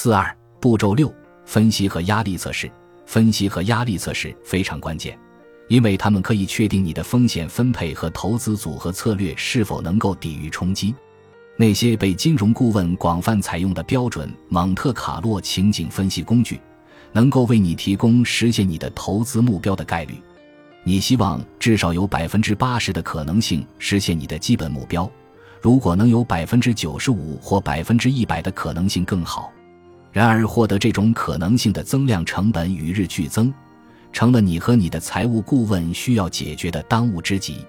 四二步骤六：分析和压力测试。分析和压力测试非常关键，因为它们可以确定你的风险分配和投资组合策略是否能够抵御冲击。那些被金融顾问广泛采用的标准蒙特卡洛情景分析工具，能够为你提供实现你的投资目标的概率。你希望至少有百分之八十的可能性实现你的基本目标，如果能有百分之九十五或百分之一百的可能性更好。然而，获得这种可能性的增量成本与日俱增，成了你和你的财务顾问需要解决的当务之急。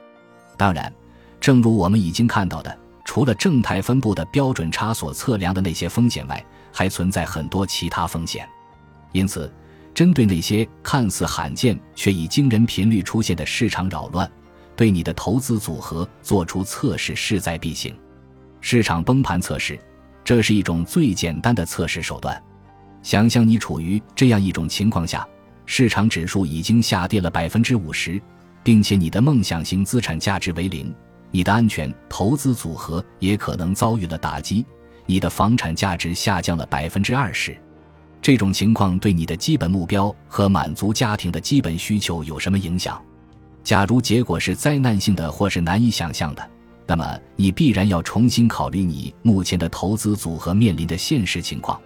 当然，正如我们已经看到的，除了正态分布的标准差所测量的那些风险外，还存在很多其他风险。因此，针对那些看似罕见却以惊人频率出现的市场扰乱，对你的投资组合做出测试势在必行。市场崩盘测试。这是一种最简单的测试手段。想象你处于这样一种情况下：市场指数已经下跌了百分之五十，并且你的梦想型资产价值为零，你的安全投资组合也可能遭遇了打击，你的房产价值下降了百分之二十。这种情况对你的基本目标和满足家庭的基本需求有什么影响？假如结果是灾难性的或是难以想象的。那么，你必然要重新考虑你目前的投资组合面临的现实情况，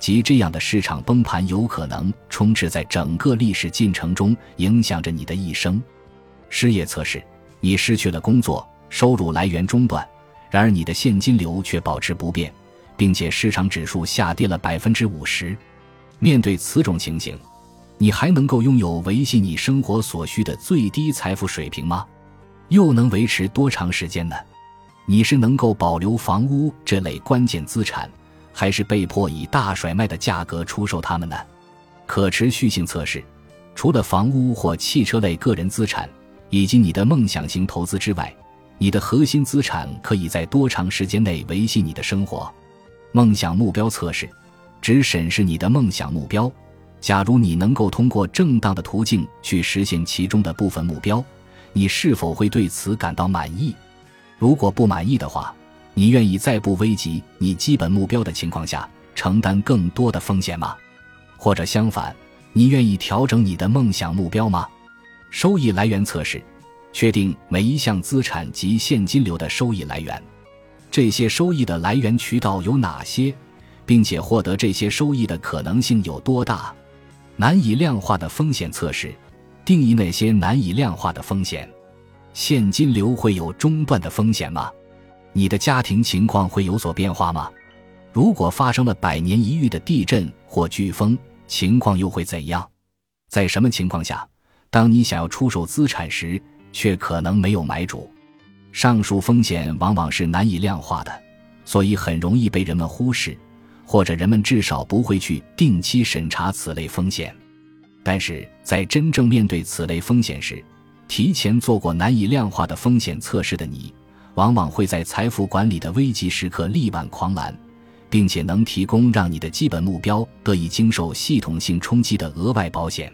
即这样的市场崩盘有可能充斥在整个历史进程中，影响着你的一生。失业测试：你失去了工作，收入来源中断，然而你的现金流却保持不变，并且市场指数下跌了百分之五十。面对此种情形，你还能够拥有维系你生活所需的最低财富水平吗？又能维持多长时间呢？你是能够保留房屋这类关键资产，还是被迫以大甩卖的价格出售它们呢？可持续性测试，除了房屋或汽车类个人资产以及你的梦想型投资之外，你的核心资产可以在多长时间内维系你的生活？梦想目标测试，只审视你的梦想目标。假如你能够通过正当的途径去实现其中的部分目标。你是否会对此感到满意？如果不满意的话，你愿意在不危及你基本目标的情况下承担更多的风险吗？或者相反，你愿意调整你的梦想目标吗？收益来源测试，确定每一项资产及现金流的收益来源。这些收益的来源渠道有哪些，并且获得这些收益的可能性有多大？难以量化的风险测试。定义那些难以量化的风险，现金流会有中断的风险吗？你的家庭情况会有所变化吗？如果发生了百年一遇的地震或飓风，情况又会怎样？在什么情况下，当你想要出售资产时，却可能没有买主？上述风险往往是难以量化的，所以很容易被人们忽视，或者人们至少不会去定期审查此类风险。但是在真正面对此类风险时，提前做过难以量化的风险测试的你，往往会在财富管理的危急时刻力挽狂澜，并且能提供让你的基本目标得以经受系统性冲击的额外保险。